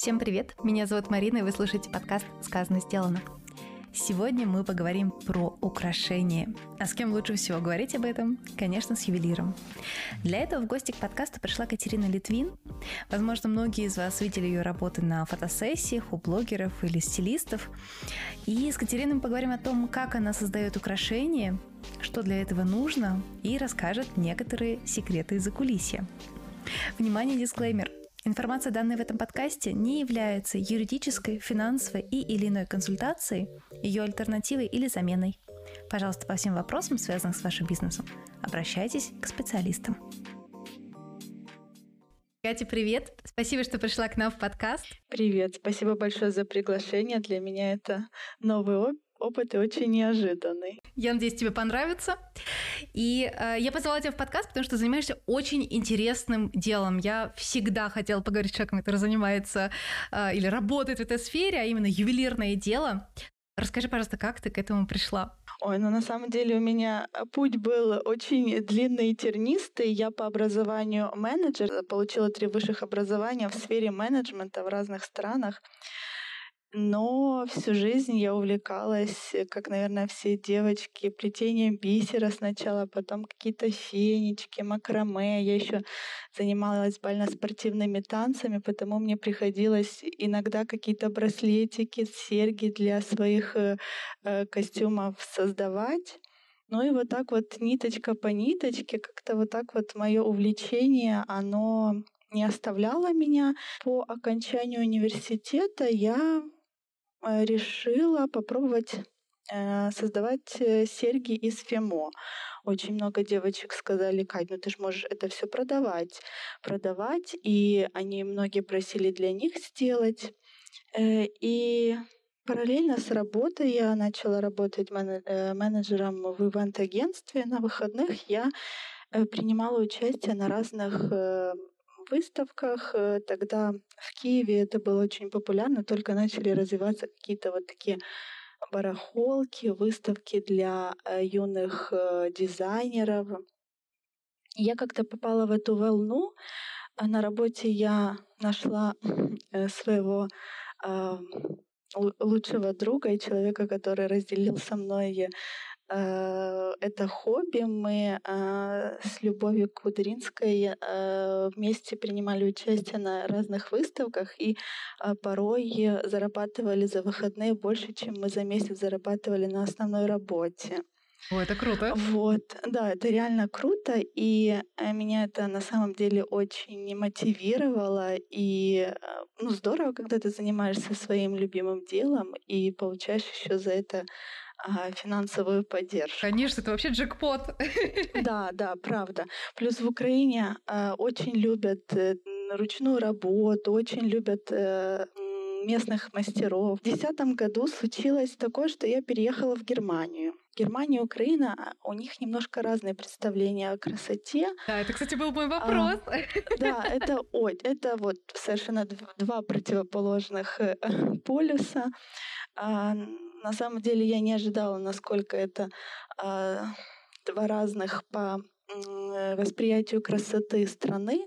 Всем привет! Меня зовут Марина, и вы слушаете подкаст «Сказано, сделано». Сегодня мы поговорим про украшения. А с кем лучше всего говорить об этом? Конечно, с ювелиром. Для этого в гости к подкасту пришла Катерина Литвин. Возможно, многие из вас видели ее работы на фотосессиях у блогеров или стилистов. И с Катериной мы поговорим о том, как она создает украшения, что для этого нужно, и расскажет некоторые секреты из-за кулисья. Внимание, дисклеймер. Информация, данная в этом подкасте, не является юридической, финансовой и или иной консультацией, ее альтернативой или заменой. Пожалуйста, по всем вопросам, связанным с вашим бизнесом, обращайтесь к специалистам. Катя, привет! Спасибо, что пришла к нам в подкаст. Привет, спасибо большое за приглашение. Для меня это новый опыт и очень неожиданный. Я надеюсь, тебе понравится. И э, я позвала тебя в подкаст, потому что занимаешься очень интересным делом. Я всегда хотела поговорить с человеком, который занимается э, или работает в этой сфере, а именно ювелирное дело. Расскажи, пожалуйста, как ты к этому пришла? Ой, ну на самом деле у меня путь был очень длинный и тернистый. Я по образованию менеджер, получила три высших образования в сфере менеджмента в разных странах. Но всю жизнь я увлекалась, э, как, наверное, все девочки, плетением бисера сначала, потом какие-то фенечки, макраме. Я еще занималась бально-спортивными танцами, потому мне приходилось иногда какие-то браслетики, серьги для своих э, э, костюмов создавать. Ну и вот так вот ниточка по ниточке, как-то вот так вот мое увлечение, оно не оставляло меня. По окончанию университета я решила попробовать э, создавать э, серьги из фемо. Очень много девочек сказали, Кать, ну ты же можешь это все продавать. Продавать, и они многие просили для них сделать. И параллельно с работой я начала работать менеджером в ивент-агентстве. На выходных я принимала участие на разных выставках. Э, тогда в Киеве это было очень популярно, только начали развиваться какие-то вот такие барахолки, выставки для э, юных э, дизайнеров. Я как-то попала в эту волну. А на работе я нашла своего лучшего друга и человека, который разделил со мной это хобби. Мы э, с Любовью Кудринской э, вместе принимали участие на разных выставках и порой зарабатывали за выходные больше, чем мы за месяц зарабатывали на основной работе. О, это круто. Вот, да, это реально круто, и меня это на самом деле очень мотивировало, и ну здорово, когда ты занимаешься своим любимым делом и получаешь еще за это финансовую поддержку. Конечно, это вообще джекпот. Да, да, правда. Плюс в Украине э, очень любят э, ручную работу, очень любят э, местных мастеров. В 2010 году случилось такое, что я переехала в Германию. Германия и Украина, а, у них немножко разные представления о красоте. Да, это, кстати, был мой а, вопрос. А, да, это, ой, это вот совершенно два противоположных э, полюса. А, на самом деле я не ожидала, насколько это э, два разных по э, восприятию красоты страны.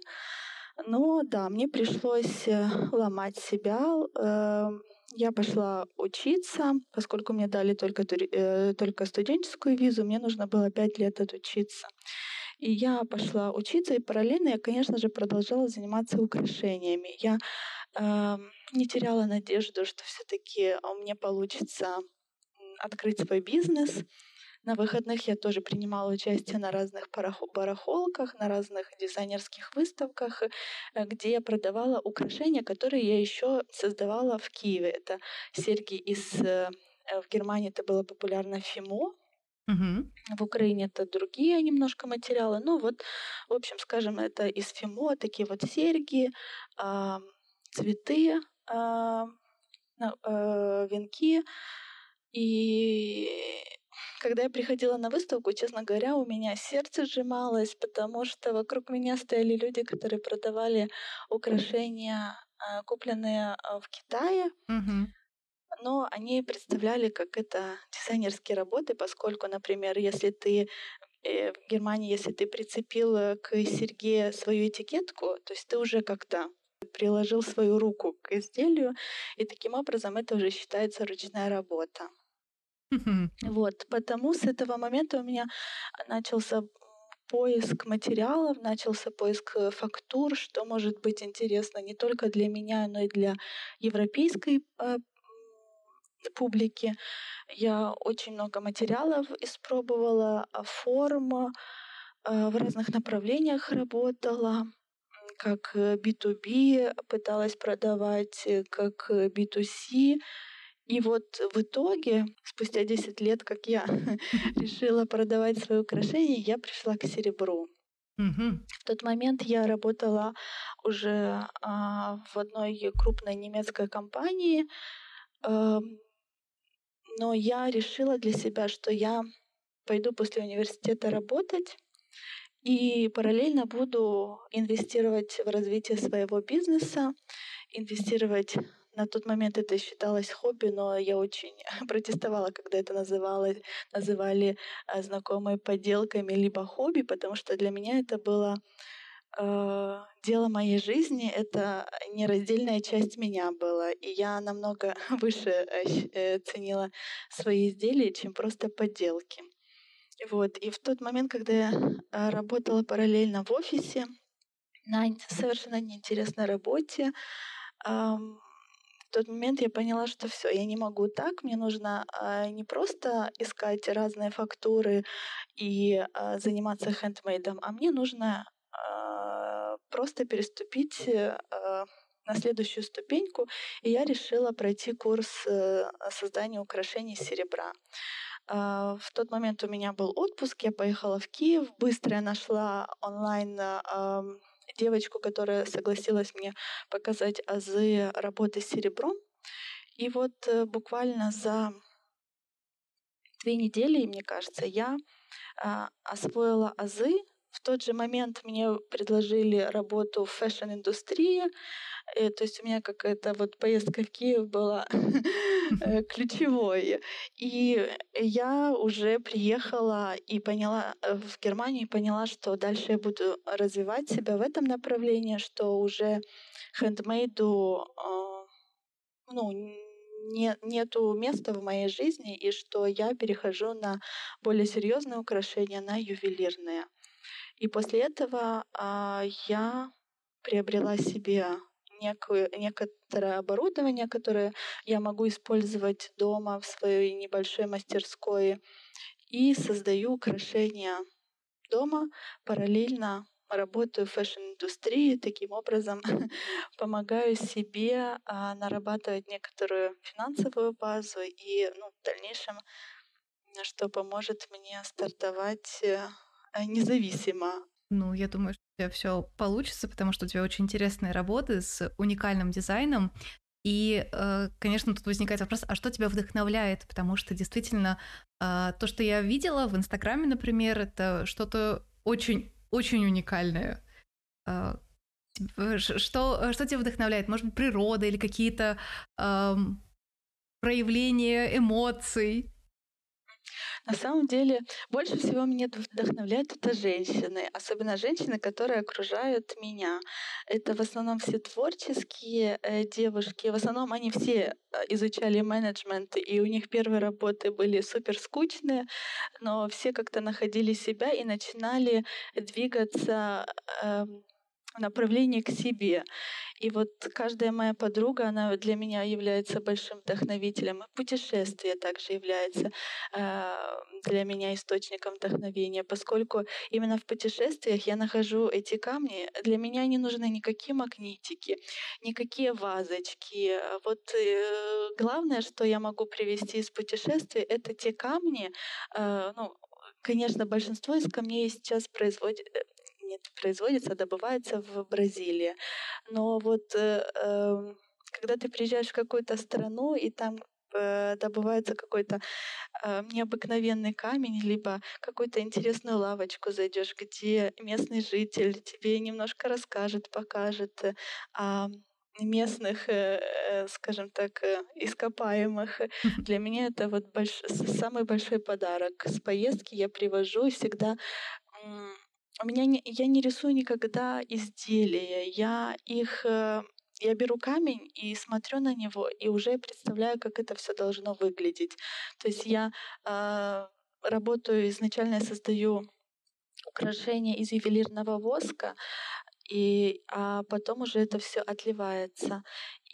Но да, мне пришлось э, ломать себя. Э, я пошла учиться, поскольку мне дали только, э, только студенческую визу, мне нужно было пять лет отучиться. И я пошла учиться, и параллельно я, конечно же, продолжала заниматься украшениями. Я не теряла надежду, что все-таки у меня получится открыть свой бизнес. На выходных я тоже принимала участие на разных барахолках, на разных дизайнерских выставках, э, где я продавала украшения, которые я еще создавала в Киеве. Это серьги из э, в Германии это было популярно фимо, Угу. В Украине это другие немножко материалы. Ну вот, в общем, скажем, это из фимо, такие вот серьги, э, цветы, э, э, венки. И когда я приходила на выставку, честно говоря, у меня сердце сжималось, потому что вокруг меня стояли люди, которые продавали украшения, э, купленные э, в Китае. Угу но они представляли как это дизайнерские работы, поскольку, например, если ты э, в Германии, если ты прицепил к серьге свою этикетку, то есть ты уже как-то приложил свою руку к изделию, и таким образом это уже считается ручная работа. Вот, потому с этого момента у меня начался поиск материалов, начался поиск э, фактур, что может быть интересно не только для меня, но и для европейской э, публики. Я очень много материалов испробовала, а, форм, э, в разных направлениях работала, как B2B пыталась продавать, как B2C. И вот в итоге, спустя 10 лет, как я решила продавать свои украшения, я пришла к серебру. В тот момент я работала уже а, в одной крупной немецкой компании, а, но я решила для себя, что я пойду после университета работать и параллельно буду инвестировать в развитие своего бизнеса, инвестировать на тот момент это считалось хобби, но я очень протестовала, когда это называлось, называли а, знакомые подделками либо хобби, потому что для меня это было э, дело моей жизни, это нераздельная часть меня была, и я намного выше э, э, ценила свои изделия, чем просто подделки. Вот. И в тот момент, когда я э, работала параллельно в офисе, на совершенно неинтересной работе, в тот момент я поняла, что все, я не могу так, мне нужно э, не просто искать разные фактуры и э, заниматься хендмейдом, а мне нужно э, просто переступить э, на следующую ступеньку, и я решила пройти курс э, создания украшений серебра. В тот момент у меня был отпуск, я поехала в Киев, быстро я нашла онлайн девочку, которая согласилась мне показать азы работы с серебром. И вот э, буквально за две недели, мне кажется, я а, освоила азы. В тот же момент мне предложили работу в fashion-индустрии. Э, то есть у меня какая-то вот поездка в Киев была э, ключевой. И я уже приехала и поняла э, в Германию и поняла, что дальше я буду развивать себя в этом направлении, что уже хендмейду ну, не, нету места в моей жизни, и что я перехожу на более серьезные украшения, на ювелирные. И после этого а, я приобрела себе некую, некоторое оборудование, которое я могу использовать дома в своей небольшой мастерской и создаю украшения дома, параллельно работаю в fashion-индустрии, таким образом помогаю себе а, нарабатывать некоторую финансовую базу и ну, в дальнейшем, что поможет мне стартовать э, независимо ну, я думаю, что у тебя все получится, потому что у тебя очень интересные работы с уникальным дизайном. И, э, конечно, тут возникает вопрос, а что тебя вдохновляет? Потому что действительно э, то, что я видела в Инстаграме, например, это что-то очень, очень уникальное. Э, что, что тебя вдохновляет? Может быть, природа или какие-то эм, проявления эмоций? На самом деле, больше всего меня вдохновляют это женщины, особенно женщины, которые окружают меня. Это в основном все творческие э, девушки. В основном они все э, изучали менеджмент, и у них первые работы были супер скучные, но все как-то находили себя и начинали двигаться э, направлении к себе. И вот каждая моя подруга, она для меня является большим вдохновителем. Путешествие также является э, для меня источником вдохновения, поскольку именно в путешествиях я нахожу эти камни. Для меня не нужны никакие магнитики, никакие вазочки. Вот э, главное, что я могу привести из путешествий, это те камни, э, ну, Конечно, большинство из камней сейчас производит, э, не производится, а добывается в Бразилии. Но вот э, э, когда ты приезжаешь в какую-то страну, и там э, добывается какой-то э, необыкновенный камень, либо какую-то интересную лавочку зайдешь, где местный житель тебе немножко расскажет, покажет о местных, э, э, скажем так, э, ископаемых. Для меня это вот больш... самый большой подарок. С поездки я привожу всегда у меня не, я не рисую никогда изделия, я их э, я беру камень и смотрю на него, и уже представляю, как это все должно выглядеть. То есть я э, работаю изначально, я создаю украшения из ювелирного воска, и, а потом уже это все отливается.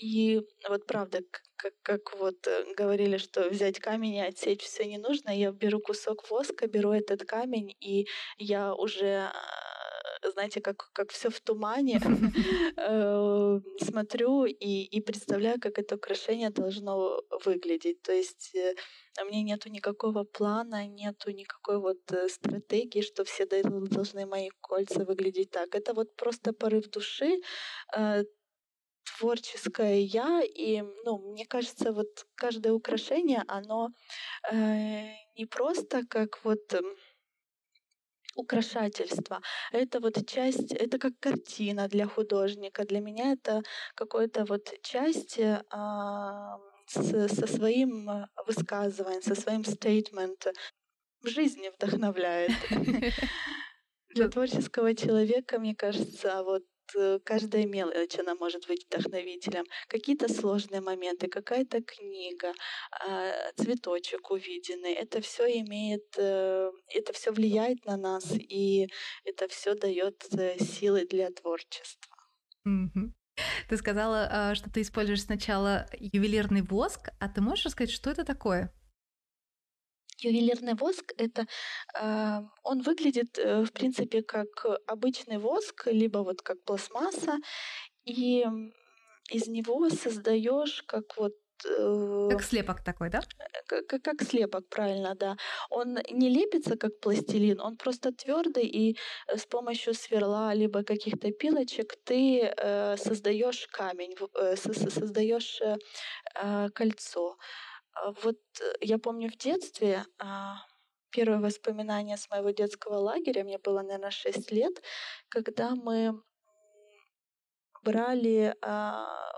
И вот правда, как, как вот э, говорили, что взять камень и отсечь все не нужно, я беру кусок воска, беру этот камень, и я уже знаете, как, как все в тумане, э, смотрю и, и представляю, как это украшение должно выглядеть. То есть э, у меня нету никакого плана, нету никакой вот э, стратегии, что все должны мои кольца выглядеть так. Это вот просто порыв души, творческое я, и, ну, мне кажется, вот каждое украшение, оно э, не просто как вот украшательство. Это вот часть, это как картина для художника. Для меня это какой-то вот часть а, с, со своим высказыванием, со своим стейтмент в жизни вдохновляет. Для творческого человека, мне кажется, вот Э, каждая мелочь, она может быть вдохновителем. Какие-то сложные моменты, какая-то книга, а, цветочек увиденный. Это все имеет, э, это все влияет на нас, и это все дает э, силы для творчества. Ты сказала, а, что ты используешь сначала ювелирный воск, а ты можешь рассказать, что это такое? Ювелирный воск это э, он выглядит э, в принципе как обычный воск, либо вот как пластмасса, и из него создаешь как вот э, как слепок такой, да? Как, как, как слепок, правильно, да. Он не лепится как пластилин, он просто твердый, и с помощью сверла либо каких-то пилочек ты э, создаешь камень, э, создаешь э, э, кольцо. А вот э, я помню в детстве, а, первое воспоминание с моего детского лагеря, мне было, наверное, 6 лет, когда мы брали а,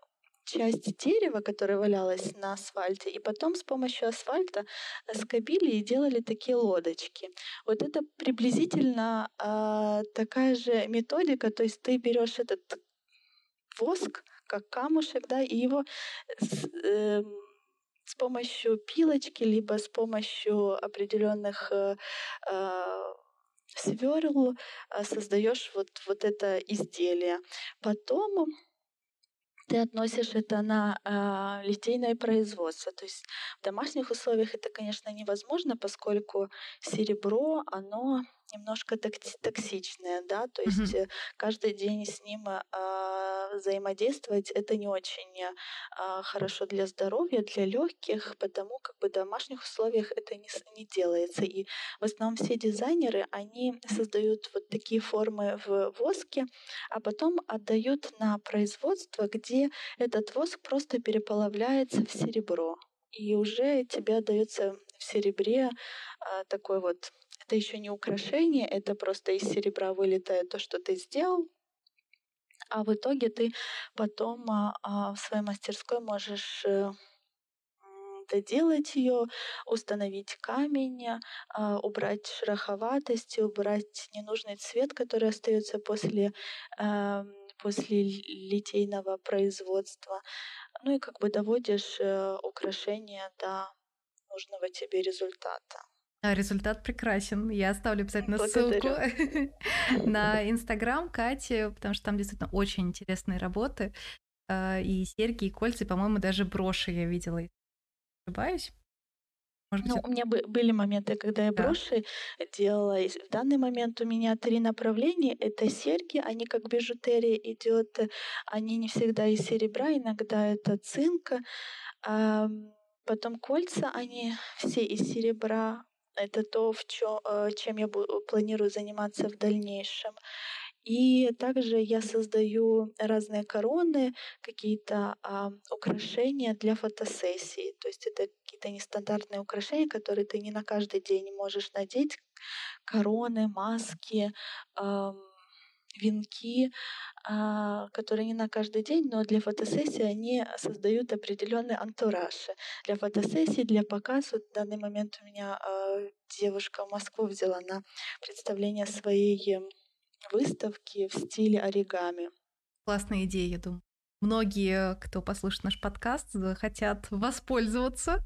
часть дерева, которая валялась на асфальте, и потом с помощью асфальта скобили и делали такие лодочки. Вот это приблизительно э, такая же методика, то есть ты берешь этот воск, как камушек, да, и его э, помощью пилочки, либо с помощью определенных э, э, сверл э, создаешь вот, вот это изделие. Потом ты относишь это на э, литейное производство. То есть в домашних условиях это, конечно, невозможно, поскольку серебро, оно немножко токсичное, да, то есть mm-hmm. каждый день с ним э, взаимодействовать это не очень э, хорошо для здоровья, для легких, потому как бы в домашних условиях это не, не делается. И в основном все дизайнеры, они создают вот такие формы в воске, а потом отдают на производство, где этот воск просто переплавляется в серебро. И уже тебе отдается в серебре а, такой вот это еще не украшение, это просто из серебра вылетает то, что ты сделал, а в итоге ты потом а, а, в своей мастерской можешь э, доделать ее, установить камень, а, убрать шероховатость, убрать ненужный цвет, который остается после, а, после литейного производства. Ну и как бы доводишь э, украшение до нужного тебе результата. А результат прекрасен. Я оставлю обязательно ссылку на Инстаграм Кати, потому что там действительно очень интересные работы. А, и серьги, и кольца, и, по-моему, даже броши я видела. Ошибаюсь? Может быть, ну, это... у меня были моменты, когда я броши да. делала. И в данный момент у меня три направления. Это серьги, они как бижутерия идет. Они не всегда из серебра, иногда это цинк. А потом кольца, они все из серебра. Это то, в чё, э, чем я планирую заниматься в дальнейшем. И также я создаю разные короны, какие-то а, украшения для фотосессии. То есть это какие-то нестандартные украшения, которые ты не на каждый день можешь надеть. Короны, маски, а, венки, а, которые не на каждый день, но для фотосессии они создают определенный антураж. Для фотосессии, для показа, в данный момент у меня а, девушка в Москву взяла на представление своей выставки в стиле оригами. Классная идея, я думаю. многие, кто послушает наш подкаст, хотят воспользоваться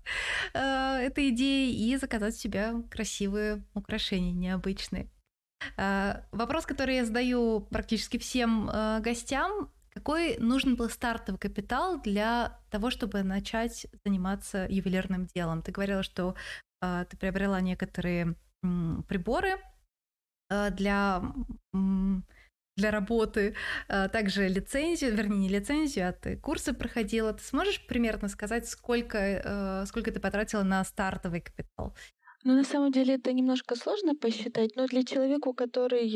э, этой идеей и заказать себе красивые украшения необычные. Э, вопрос, который я задаю практически всем э, гостям, какой нужен был стартовый капитал для того, чтобы начать заниматься ювелирным делом? Ты говорила, что э, ты приобрела некоторые приборы для для работы, также лицензию, вернее, не лицензию, а ты курсы проходила. Ты сможешь примерно сказать, сколько, сколько ты потратила на стартовый капитал? Ну, на самом деле это немножко сложно посчитать, но для человека, который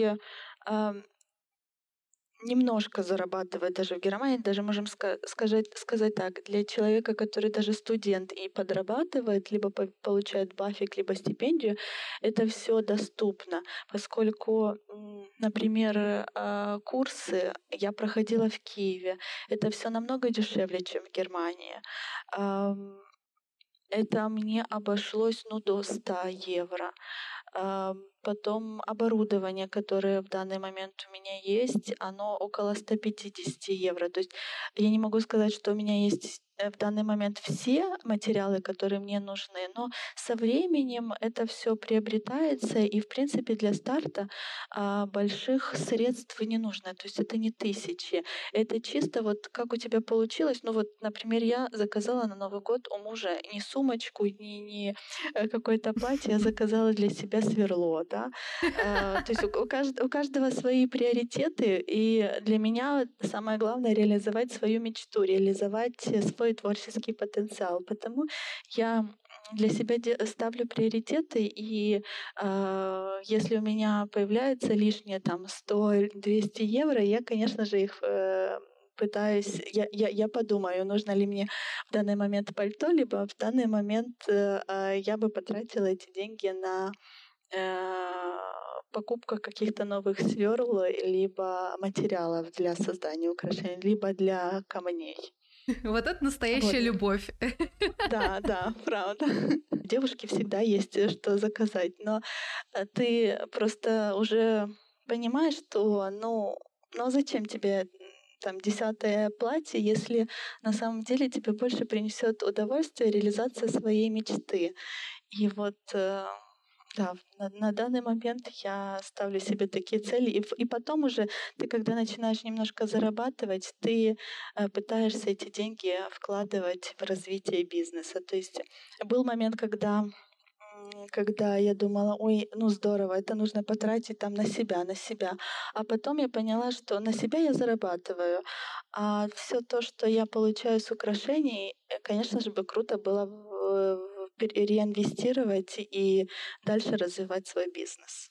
немножко зарабатывает даже в Германии, даже можем ска- сказать, сказать так, для человека, который даже студент и подрабатывает, либо по- получает бафик, либо стипендию, это все доступно, поскольку, например, а, курсы я проходила в Киеве, это все намного дешевле, чем в Германии. Это мне обошлось ну, до 100 евро. Потом оборудование, которое в данный момент у меня есть, оно около 150 евро. То есть я не могу сказать, что у меня есть в данный момент все материалы, которые мне нужны, но со временем это все приобретается, и в принципе для старта а, больших средств не нужно. То есть это не тысячи, это чисто вот как у тебя получилось. Ну вот, например, я заказала на Новый год у мужа не сумочку, не, не э, какое-то платье, я заказала для себя сверло, да. А, то есть у, у, кажд, у каждого свои приоритеты, и для меня самое главное реализовать свою мечту, реализовать свой свой творческий потенциал. Потому я для себя ставлю приоритеты, и э, если у меня появляется лишнее там 100-200 евро, я, конечно же, их э, пытаюсь, я, я, я подумаю, нужно ли мне в данный момент пальто, либо в данный момент э, э я бы потратила эти деньги на э, покупку каких-то новых сверл, либо материалов для создания украшений, либо для камней. Вот это настоящая вот. любовь. Да, да, правда. Девушке всегда есть э, что заказать, но э, ты просто уже понимаешь, что, ну, ну а зачем тебе там десятое платье, если на самом деле тебе больше принесет удовольствие реализация своей мечты. И вот э, да, на, на данный момент я ставлю себе такие цели, и, и потом уже ты, когда начинаешь немножко зарабатывать, ты э, пытаешься эти деньги вкладывать в развитие бизнеса. То есть был момент, когда когда я думала, ой, ну здорово, это нужно потратить там на себя, на себя. А потом я поняла, что на себя я зарабатываю, а все то, что я получаю с украшений, э, конечно же, бы круто было в, реинвестировать и дальше развивать свой бизнес.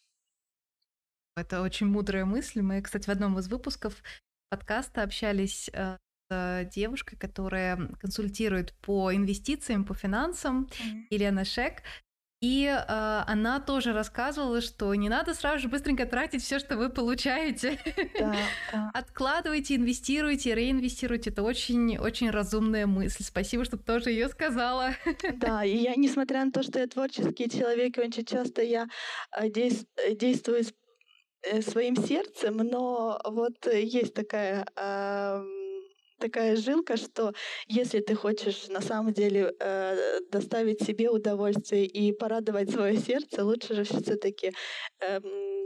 Это очень мудрая мысль. Мы, кстати, в одном из выпусков подкаста общались э, с девушкой, которая консультирует по инвестициям, по финансам, mm-hmm. Елена Шек. И э, она тоже рассказывала, что не надо сразу же быстренько тратить все, что вы получаете. Да, да. Откладывайте, инвестируйте, реинвестируйте. Это очень-очень разумная мысль. Спасибо, что тоже ее сказала. Да, и я, несмотря на то, что я творческий человек, очень часто я э, действую э, своим сердцем, но вот есть такая такая жилка, что если ты хочешь на самом деле э, доставить себе удовольствие и порадовать свое сердце, лучше же все-таки э,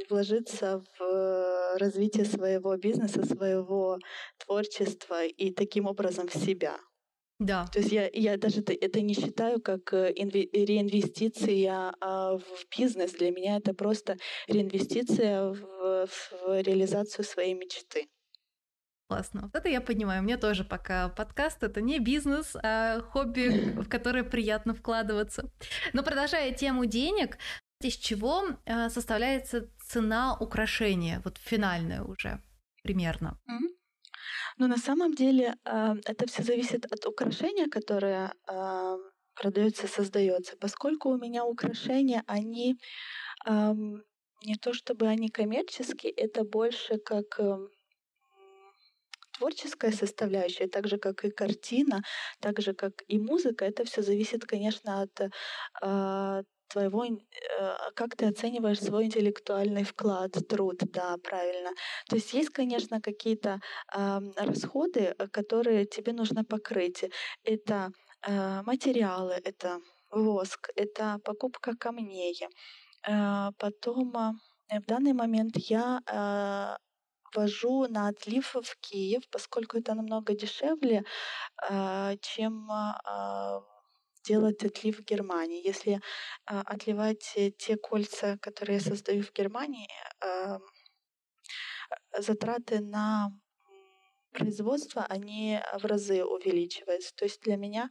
вложиться в развитие своего бизнеса, своего творчества и таким образом в себя. Да. То есть я, я даже это не считаю как э, инве- реинвестиция а в бизнес. Для меня это просто реинвестиция в, в реализацию своей мечты. Классно. Вот это я понимаю. Мне тоже пока подкаст это не бизнес, а хобби, в которое приятно вкладываться. Но продолжая тему денег, из чего э, составляется цена украшения, вот финальная уже примерно? Ну, на самом деле, э, это все зависит от украшения, которое э, продается, создается. Поскольку у меня украшения, они не то чтобы они коммерческие, это больше как творческая составляющая, так же как и картина, так же как и музыка, это все зависит, конечно, от э, твоего, э, как ты оцениваешь свой интеллектуальный вклад, труд, да, правильно. То есть есть, конечно, какие-то э, расходы, которые тебе нужно покрыть. Это э, материалы, это воск, это покупка камней. Э, потом э, в данный момент я э, вожу на отлив в Киев, поскольку это намного дешевле, э, чем э, делать отлив в Германии. Если а, отливать э, те кольца, которые я создаю в Германии, а, затраты на производство, они в разы увеличиваются. То есть для меня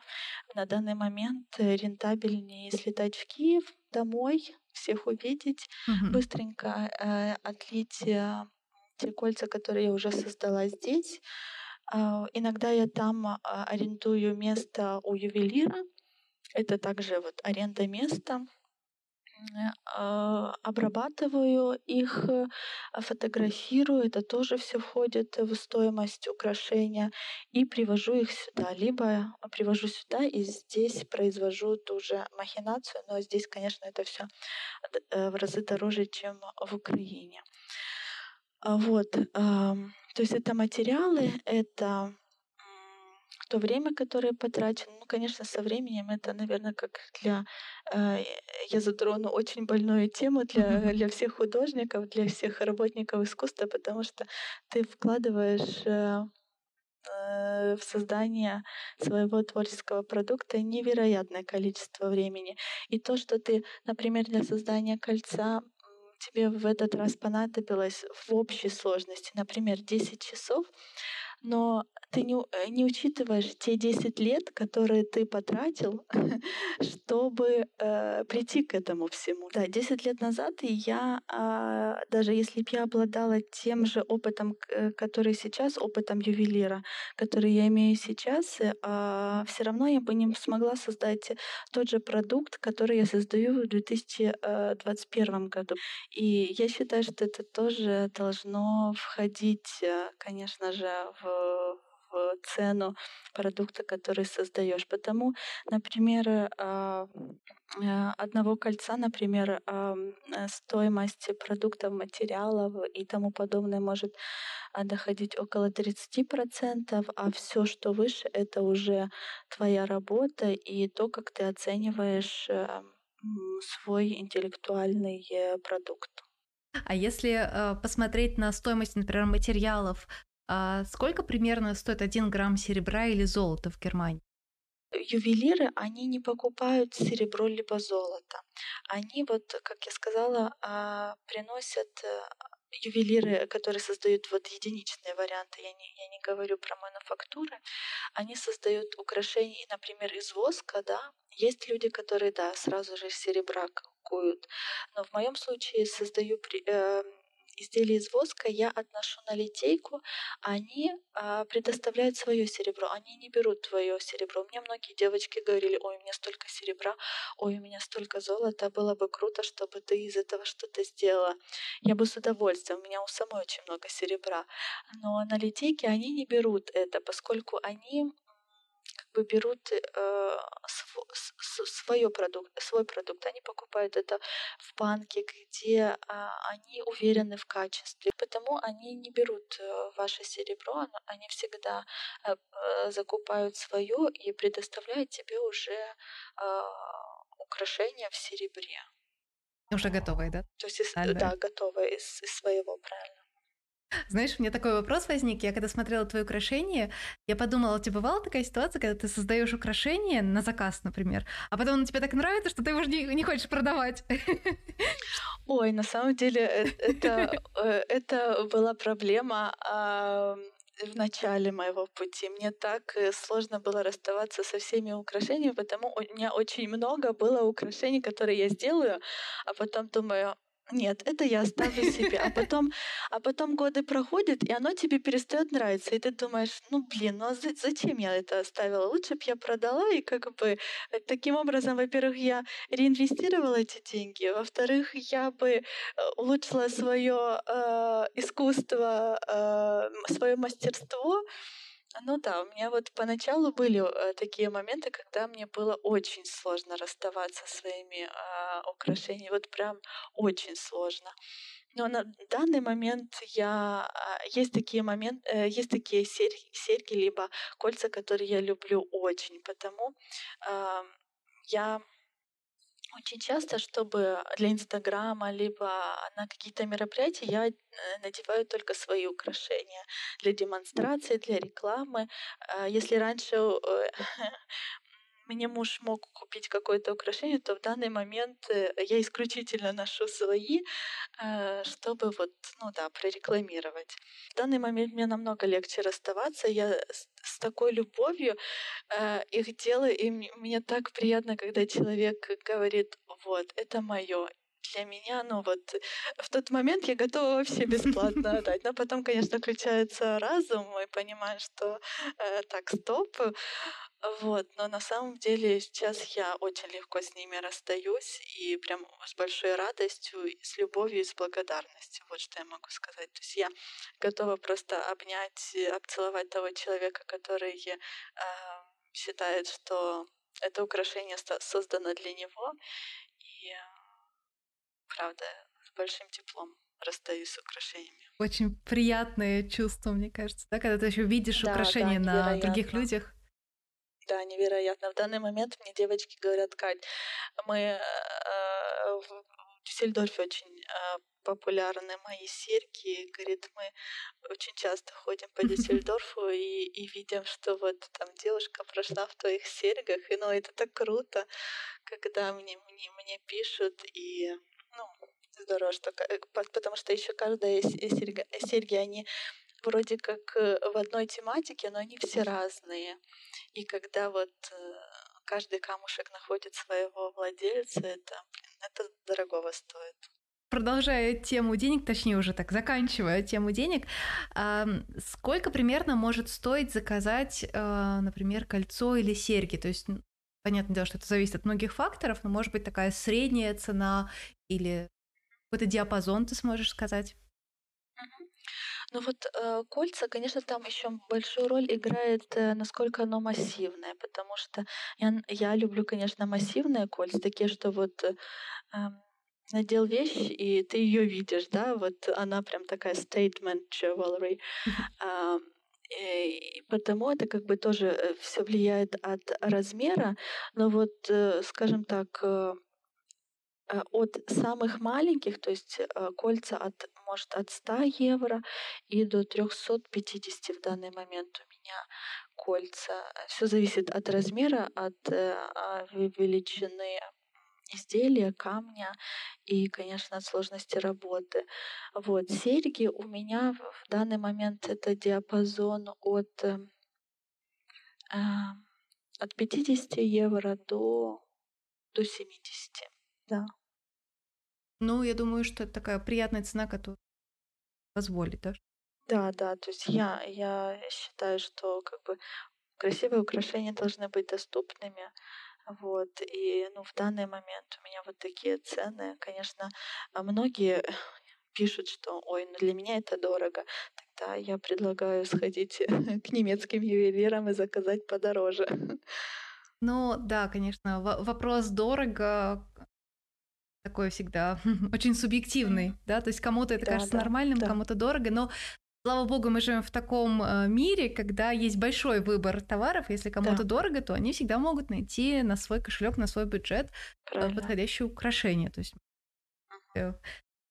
на данный момент рентабельнее слетать в Киев домой, всех увидеть, угу. быстренько э, отлить э, те кольца, которые я уже создала здесь. Э, иногда я там э, арендую место у ювелира, это также вот аренда места. А, обрабатываю их, э, фотографирую, это тоже все входит в стоимость украшения, и привожу их сюда. Либо привожу сюда и здесь произвожу ту же махинацию, но здесь, конечно, это все э, в разы дороже, чем в Украине. А вот, то есть это материалы, это то время, которое потрачено, ну, конечно, со временем это, наверное, как для... Э, я затрону очень больную тему для, для всех художников, для всех работников искусства, потому что ты вкладываешь э, э, в создание своего творческого продукта невероятное количество времени. И то, что ты, например, для создания кольца тебе в этот раз понадобилось в общей сложности, например, 10 часов, но ты не, э, не учитываешь те 10 лет, которые ты потратил, чтобы э, прийти к этому всему. Да, 10 лет назад я, э, даже если бы я обладала тем же опытом, э, который сейчас, опытом ювелира, который я имею сейчас, э, а, все равно я бы не смогла создать тот же продукт, который я создаю в 2021 э, году. И я считаю, что это тоже должно входить, конечно же, в в цену продукта, который создаешь. Потому, например, а, э, одного кольца, например, э, стоимость продуктов, материалов и тому подобное может а, доходить около 30%, а все, что выше, это уже твоя работа и то, как ты оцениваешь э, свой интеллектуальный продукт. А если э, посмотреть на стоимость, например, материалов, а сколько примерно стоит один грамм серебра или золота в Германии? Ювелиры, они не покупают серебро либо золото. Они вот, как я сказала, а, приносят э, ювелиры, которые создают вот единичные варианты, я не, я не говорю про мануфактуры, они создают украшения, например, из воска, да, есть люди, которые, да, сразу же серебра куют, но в моем случае создаю э, изделия из воска я отношу на литейку, они а, предоставляют свое серебро, они не берут твое серебро. Мне многие девочки говорили, ой, у меня столько серебра, ой, у меня столько золота, было бы круто, чтобы ты из этого что-то сделала. Я бы с удовольствием, у меня у самой очень много серебра. Но на литейке они не берут это, поскольку они бы берут э, св- свое продукт, свой продукт, они покупают это в банке, где э, они уверены в качестве, потому они не берут э, ваше серебро, они всегда э, э, закупают свое и предоставляют тебе уже э, украшения в серебре. Уже готовые, да? То есть, из, да, готовые из, из своего, правильно. Знаешь, у меня такой вопрос возник. Я когда смотрела твои украшения, я подумала, у тебя бывала такая ситуация, когда ты создаешь украшение на заказ, например, а потом оно тебе так нравится, что ты его не, не хочешь продавать. Ой, на самом деле э, это, э, это была проблема в начале моего пути. Мне так э, сложно было расставаться со всеми украшениями, потому у меня очень много было украшений, которые я сделаю, а потом думаю, нет, это я оставлю себе. А потом, а потом годы проходят, и оно тебе перестает нравиться. И ты думаешь, ну блин, ну а зачем я это оставила? Лучше бы я продала, и как бы э, таким образом, во-первых, я реинвестировала эти деньги, во-вторых, я бы э, улучшила свое э, искусство, э, свое мастерство. Ну да, у меня вот поначалу были э, такие моменты, когда мне было очень сложно расставаться со своими э, украшениями, вот прям очень сложно. Но на данный момент я а, есть такие моменты, э, есть такие серьги, серьги либо кольца, которые я люблю очень, потому я очень часто, чтобы для Инстаграма, либо на какие-то мероприятия, я э, надеваю только свои украшения для демонстрации, для рекламы. А если раньше э, мне муж мог купить какое-то украшение, то в данный момент э, я исключительно ношу свои, э, чтобы вот, ну да, прорекламировать. В данный момент мне намного легче расставаться. Я с, такой любовью э, их делаю, и мне так приятно, когда человек говорит, вот, это мое, для меня, ну вот, в тот момент я готова вообще бесплатно отдать. Но потом, конечно, включается разум и понимаю, что э, так, стоп, вот, но на самом деле сейчас я очень легко с ними расстаюсь и прям с большой радостью, с любовью и с благодарностью. Вот что я могу сказать. То есть я готова просто обнять, обцеловать того человека, который э, считает, что это украшение создано для него. Правда, с большим теплом расстаюсь с украшениями. Очень приятное чувство, мне кажется, да, когда ты еще видишь да, украшения да, на других людях. Да, невероятно. В данный момент мне девочки говорят, Кать, мы э, в Дюссельдорфе очень э, популярны мои серьги. Говорит, мы очень часто ходим по Дюссельдорфу и, и видим, что вот там девушка прошла в твоих серьгах. И ну, это так круто, когда мне, мне, мне пишут и здорово, что потому что еще каждая серьга, серьги, они вроде как э, в одной тематике, но они все разные. И когда вот э, каждый камушек находит своего владельца, это, это дорогого стоит. Продолжая тему денег, точнее уже так, заканчивая тему денег, сколько примерно может стоить заказать, э, например, кольцо или серьги? То есть, понятное дело, что это зависит от многих факторов, но может быть такая средняя цена или какой-то диапазон, ты сможешь сказать? Ну вот э, кольца, конечно, там еще большую роль играет, э, насколько оно массивное, потому что я, я люблю, конечно, массивные кольца, такие, что вот э, эм, надел вещь, и ты ее видишь, да, вот она прям такая statement jewelry. Uh, и потому это как бы тоже э, все влияет от размера, но вот, э, скажем так, э, от самых маленьких, то есть кольца от может от 100 евро и до 350 в данный момент у меня кольца. Все зависит от размера, от э, а, величины изделия, камня и, конечно, от сложности работы. Вот. Серьги у меня в данный момент это диапазон от, э, от 50 евро до, до 70. Да. Ну, я думаю, что это такая приятная цена, которая позволит, да? Да, да, то есть я, я считаю, что как бы красивые украшения должны быть доступными. Вот, и ну, в данный момент у меня вот такие цены. Конечно, а многие пишут, что ой, ну для меня это дорого. Тогда я предлагаю сходить к немецким ювелирам и заказать подороже. Ну да, конечно, вопрос дорого такой всегда очень субъективный, да, то есть кому-то это да, кажется да, нормальным, да. кому-то дорого, но Слава богу, мы живем в таком э, мире, когда есть большой выбор товаров. Если кому-то да. дорого, то они всегда могут найти на свой кошелек, на свой бюджет э, Правильно. подходящее украшение. То есть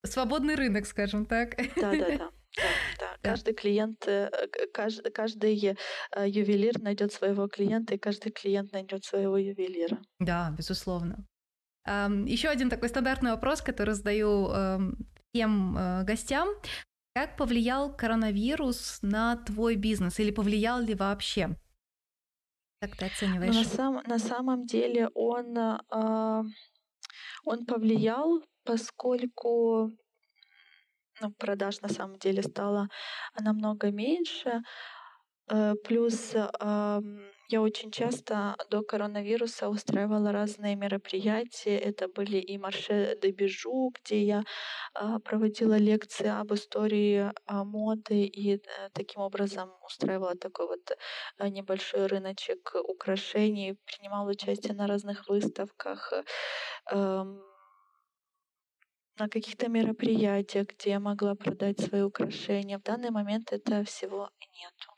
свободный рынок, скажем так. Да, да, да. Да, да. Каждый клиент, каждый, каждый ювелир найдет своего клиента, и каждый клиент найдет своего ювелира. Да, безусловно. Еще один такой стандартный вопрос, который задаю всем э, гостям. Как повлиял коронавирус на твой бизнес или повлиял ли вообще? Как ты оцениваешь? на, сам, на самом деле он, э, он повлиял, поскольку ну, продаж на самом деле стало намного меньше. Э, плюс э, Я очень часто до коронавируса устраивала разные мероприятия. Это были и марше де бижу, где я а, проводила лекции об истории а, моды и э, таким образом устраивала такой вот а, небольшой рыночек украшений, принимала участие на разных выставках. Эм, на каких-то мероприятиях, где я могла продать свои украшения. В данный момент этого всего нету.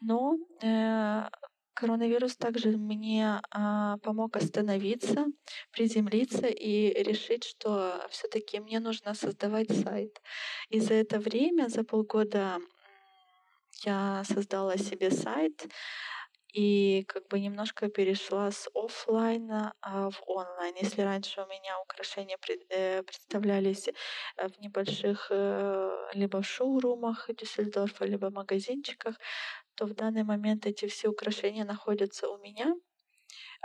Но э, Коронавирус также мне а, помог остановиться, приземлиться и решить, что все-таки мне нужно создавать сайт. И за это время, за полгода, я создала себе сайт и как бы немножко перешла с офлайна а, в онлайн. Если раньше у меня украшения э, представлялись э, в небольших э, либо в шоурумах Дюссельдорфа, либо магазинчиках, то в данный момент эти все украшения находятся у меня.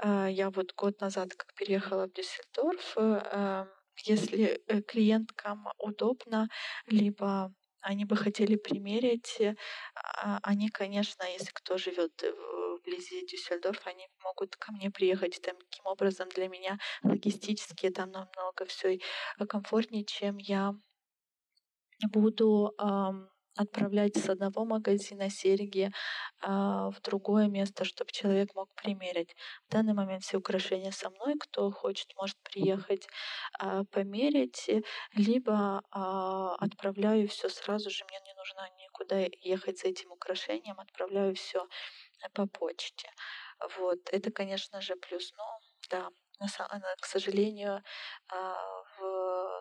А, я вот год назад, как переехала в Дюссельдорф, э, если э, клиенткам удобно, либо они бы хотели примерить, а, они, конечно, если кто живет вблизи Дюссельдорфа, они могут ко мне приехать. Таким образом, для меня логистически там намного все комфортнее, чем я буду отправлять с одного магазина серьги а, в другое место, чтобы человек мог примерить. В данный момент все украшения со мной. Кто хочет, может приехать а, померить, либо а, отправляю все сразу же. Мне не нужно никуда ехать за этим украшением, отправляю все по почте. Вот. Это, конечно же, плюс. Но да, к сожалению, а,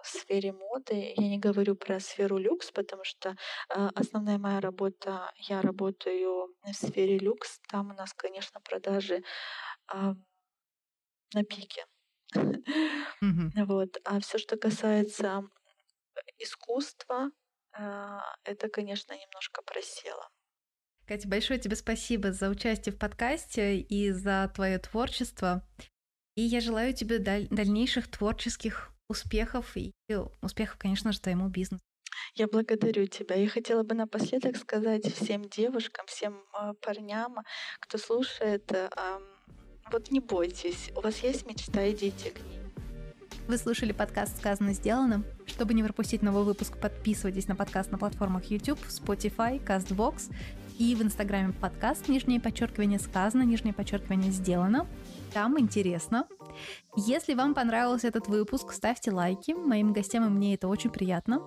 в сфере моды, я не говорю про сферу люкс, потому что а, основная моя работа, я работаю в сфере люкс, там у нас, конечно, продажи а, на пике. Вот. А все, что касается искусства, это, конечно, немножко просело. Катя, большое тебе спасибо за участие в подкасте и за твое творчество. И я желаю тебе даль- дальнейших творческих успехов и успехов, конечно же, твоему бизнесу. Я благодарю тебя. Я хотела бы напоследок сказать всем девушкам, всем э, парням, кто слушает, вот не бойтесь, у вас есть мечта, идите к ней. Вы слушали подкаст «Сказано, сделано». Чтобы не пропустить новый выпуск, подписывайтесь на подкаст на платформах YouTube, Spotify, CastBox и в Инстаграме подкаст «Нижнее подчеркивание сказано», «Нижнее подчеркивание сделано». Там интересно. Если вам понравился этот выпуск, ставьте лайки. Моим гостям и мне это очень приятно.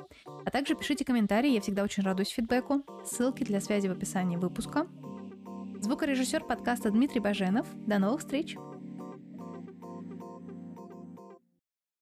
А также пишите комментарии, я всегда очень радуюсь фидбэку. Ссылки для связи в описании выпуска. Звукорежиссер подкаста Дмитрий Баженов. До новых встреч!